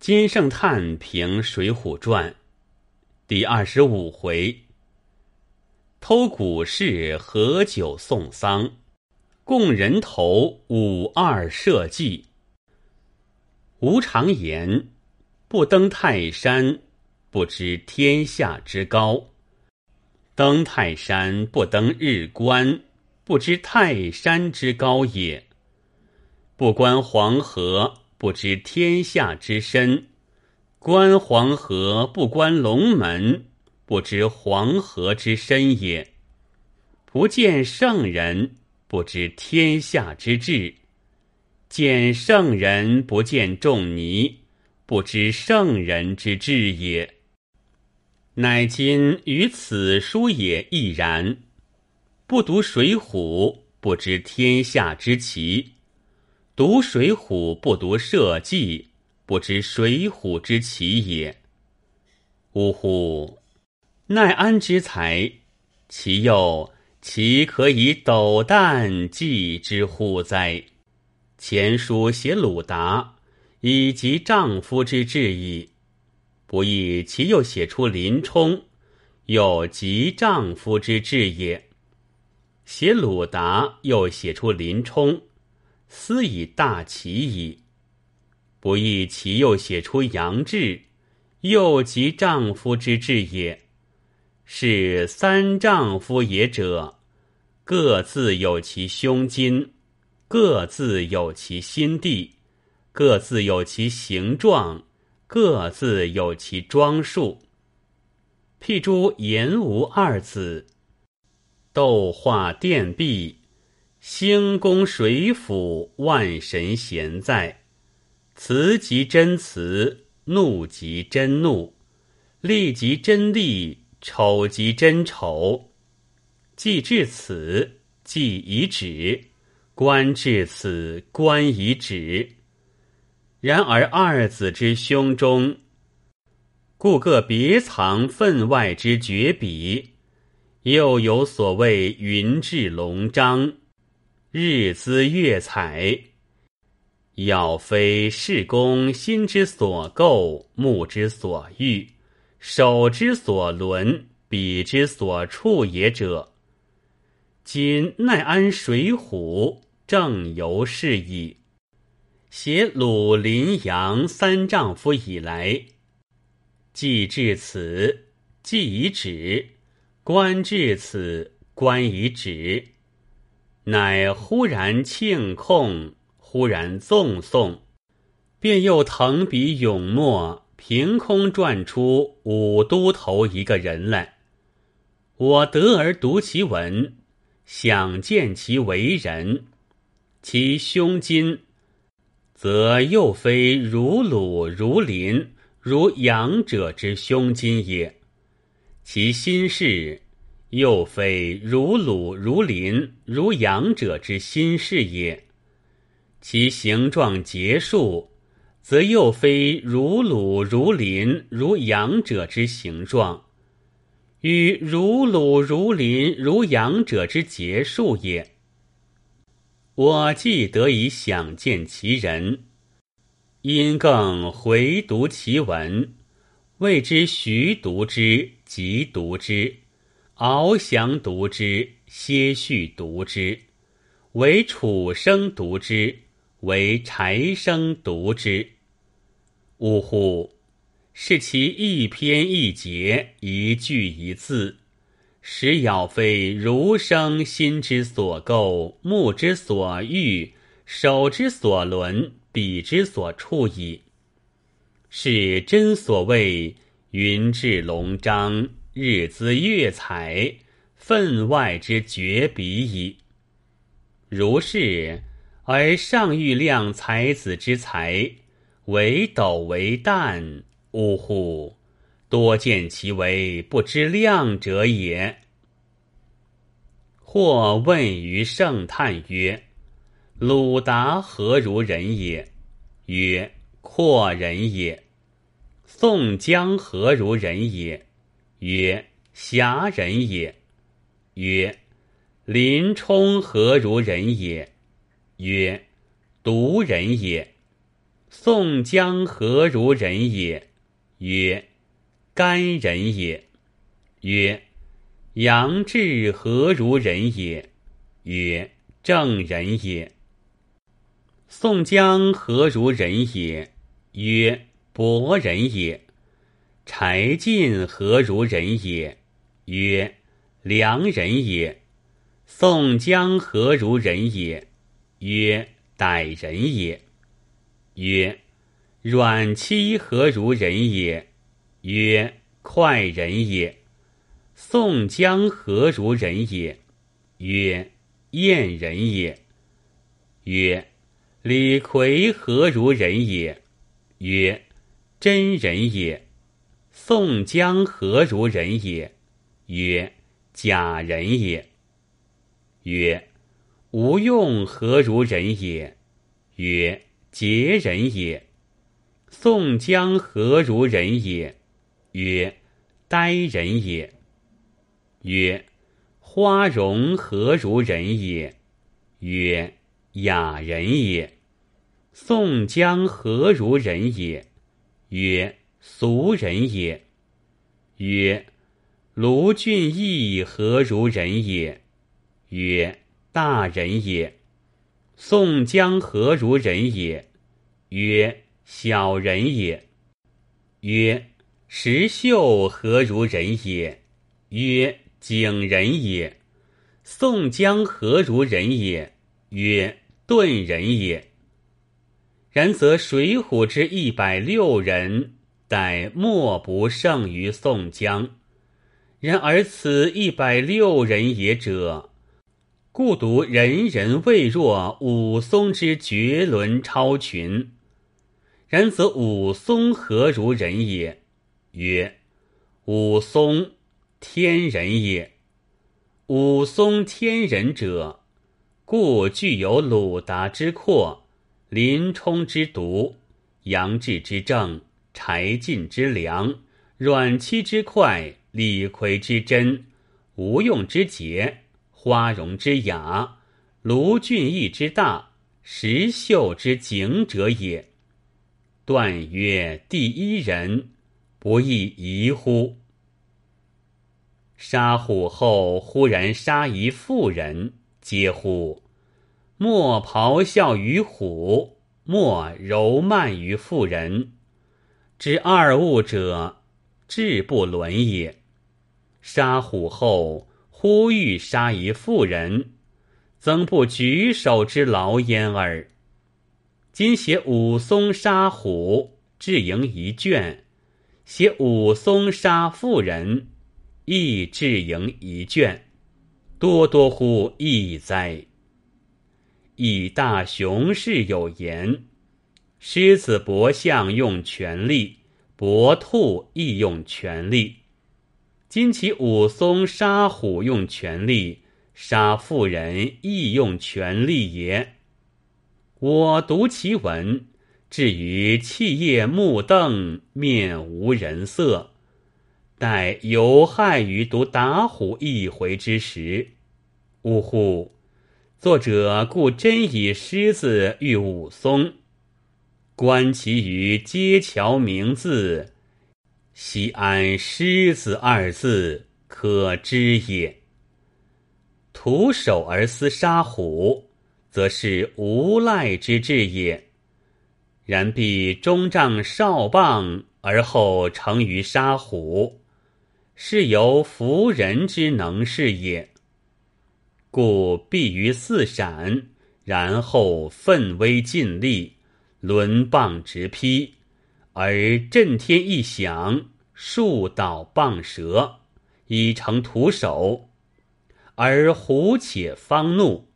金圣叹评《水浒传》第二十五回：偷古事何酒送丧，供人头五二社稷。吾常言：不登泰山，不知天下之高；登泰山，不登日观，不知泰山之高也。不观黄河。不知天下之深，观黄河不观龙门，不知黄河之深也；不见圣人，不知天下之治；见圣人不见仲尼，不知圣人之治也。乃今于此书也亦然。不读《水浒》，不知天下之奇。读《水浒》不读《社稷》，不知《水浒》之奇也。呜呼！奈安之才，其又岂可以斗胆计之乎哉？前书写鲁达，以及丈夫之志矣，不亦其又写出林冲，又及丈夫之志也。写鲁达，又写出林冲。斯以大奇矣。不亦其又写出杨志，又及丈夫之志也。是三丈夫也者，各自有其胸襟，各自有其心地，各自有其形状，各自有其装束。譬诸言无二子，斗画殿壁。兴功水府，万神闲在；慈即真慈，怒即真怒，利即真利，丑即真丑。既至此，既已止；观至此，观已止。然而二子之胸中，故各别藏分外之绝笔，又有所谓云志龙章。日资月采，要非事公心之所构，目之所欲，手之所轮，笔之所触也者，今奈安水浒正由是矣。写鲁林阳三丈夫以来，既至此，既已止；观至此，观已止。乃忽然庆控，忽然纵送，便又腾笔咏墨，凭空转出武都头一个人来。我得而读其文，想见其为人，其胸襟，则又非如鲁如林如杨者之胸襟也；其心事。又非如鲁如林如杨者之心事也，其形状结束，则又非如鲁如林如杨者之形状，与如鲁如林如杨者之结束也。我既得以想见其人，因更回读其文，谓之徐读之，即读之。翱翔读之，歇续读之，为楚生读之，为柴生读之。呜呼！是其一篇一节，一句一字，实咬非儒生心之所构，目之所欲，手之所轮，笔之所触矣。是真所谓云志龙章。日资月采，分外之绝笔矣。如是，而上欲量才子之才，为斗为旦，呜呼！多见其为不知量者也。或问于圣叹曰：“鲁达何如人也？”曰：“阔人也。”宋江何如人也？曰：侠人也。曰：林冲何如人也？曰：独人也。宋江何如人也？曰：干人也。曰：杨志何如人也？曰：正人也。宋江何如人也？曰：伯人也。柴进何如人也？曰：良人也。宋江何如人也？曰：歹人也。曰：阮妻何如人也？曰：快人也。宋江何如人也？曰：燕人也。曰：李逵何如人也？曰：真人也。宋江何如人也？曰：假人也。曰：吴用何如人也？曰：杰人也。宋江何如人也？曰：呆人也。曰：花荣何如人也？曰：雅人也。宋江何如人也？曰：俗人也。曰：卢俊义何如人也？曰：大人也。宋江何如人也？曰：小人也。曰：石秀何如人也？曰：景人也。宋江何如人也？曰：钝人也。然则《水浒》之一百六人。但莫不胜于宋江，然而此一百六人也者，故独人人未若武松之绝伦超群。然则武松何如人也？曰：武松天人也。武松天人者，故具有鲁达之阔，林冲之独，杨志之正。柴进之良，阮戚之快，李逵之真，吴用之杰，花荣之雅，卢俊义之大，石秀之景者也。断曰：第一人，不亦疑乎？杀虎后，忽然杀一妇人，嗟乎！莫咆哮于虎，莫柔慢于妇人。知二物者，志不伦也。杀虎后，忽欲杀一妇人，曾不举手之劳焉耳。今写武松杀虎，至营一卷；写武松杀妇人，亦至营一卷。多多乎异哉！以大雄士有言。狮子搏象用全力，搏兔亦用全力。今其武松杀虎用全力，杀妇人亦用全力也。我读其文，至于弃业目瞪，面无人色，待有害于读打虎一回之时，呜呼！作者故真以狮子喻武松。观其于街桥名字，悉安狮子二字，可知也。徒手而思杀虎，则是无赖之志也。然必中仗少棒，而后成于杀虎，是由服人之能事也。故必于四闪，然后奋威尽力。抡棒直劈，而震天一响，树倒棒折，已成徒手。而虎且方怒，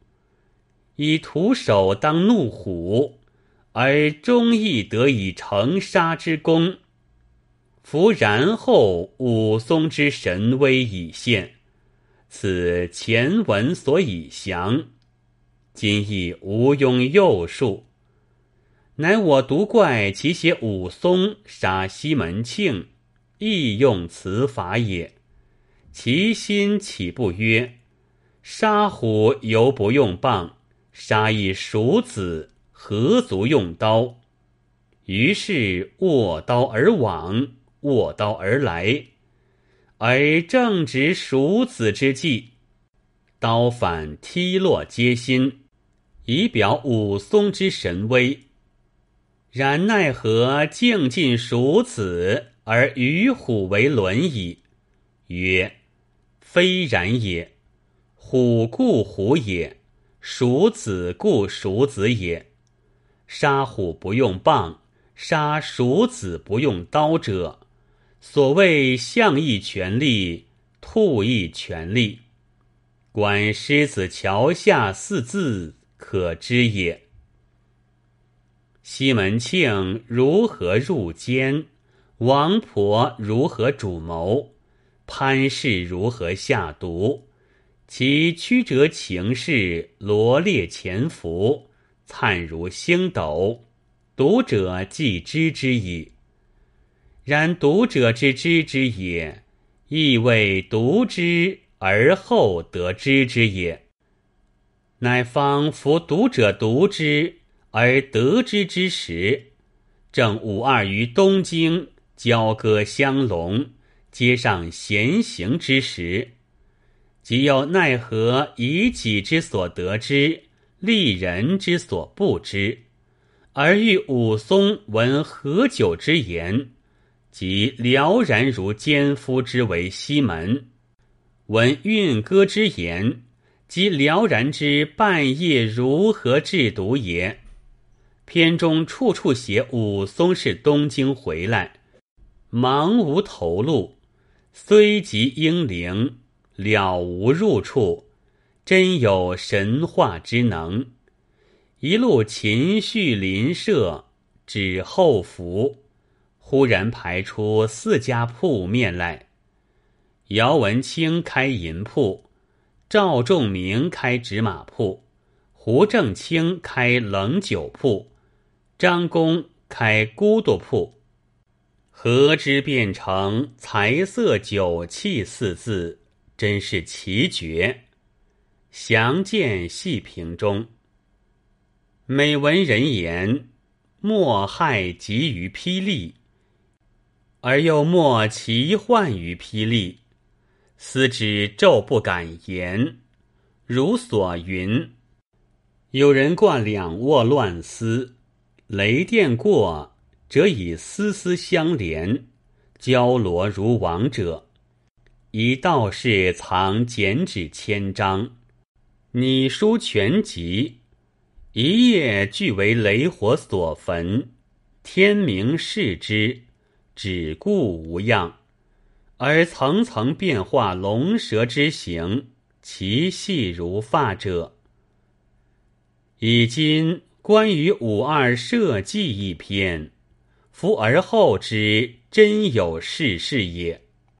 以徒手当怒虎，而终亦得以成杀之功。夫然后武松之神威已现，此前文所以详，今亦无庸又述。乃我独怪其写武松杀西门庆，亦用此法也。其心岂不曰：杀虎犹不用棒，杀一鼠子何足用刀？于是握刀而往，握刀而来，而正值鼠子之际，刀反踢落阶心，以表武松之神威。然奈何竟尽蜀子，而与虎为伦矣？曰：非然也。虎故虎也，蜀子故蜀子也。杀虎不用棒。杀鼠子不用刀者，所谓象亦权力，兔亦权力。观狮子桥下四字，可知也。西门庆如何入监？王婆如何主谋？潘氏如何下毒？其曲折情事，罗列潜伏，灿如星斗。读者既知之矣。然读者之知之也，亦未读之而后得知之也。乃方夫读者读之而得知之时，正五二于东京交歌相龙，街上闲行之时，即又奈何以己之所得之，利人之所不知？而遇武松闻何酒之言，即了然如奸夫之为西门；闻运歌之言，即了然之半夜如何制毒也。篇中处处写武松是东京回来，茫无头路，虽及英灵，了无入处，真有神话之能。一路秦绪林舍，指后福，忽然排出四家铺面来。姚文清开银铺，赵仲明开纸马铺，胡正清开冷酒铺，张公开孤独铺，何之变成财色酒气四字，真是奇绝。详见细评中。每闻人言，莫害急于霹雳，而又莫奇幻于霹雳，思之骤不敢言。如所云：有人挂两卧乱丝，雷电过，则以丝丝相连，交罗如网者；以道士藏剪纸千张，拟书全集。一夜俱为雷火所焚，天明视之，只顾无恙；而层层变化龙蛇之形，其细如发者。以今关于五二社稷一篇，夫而后之，真有事事也。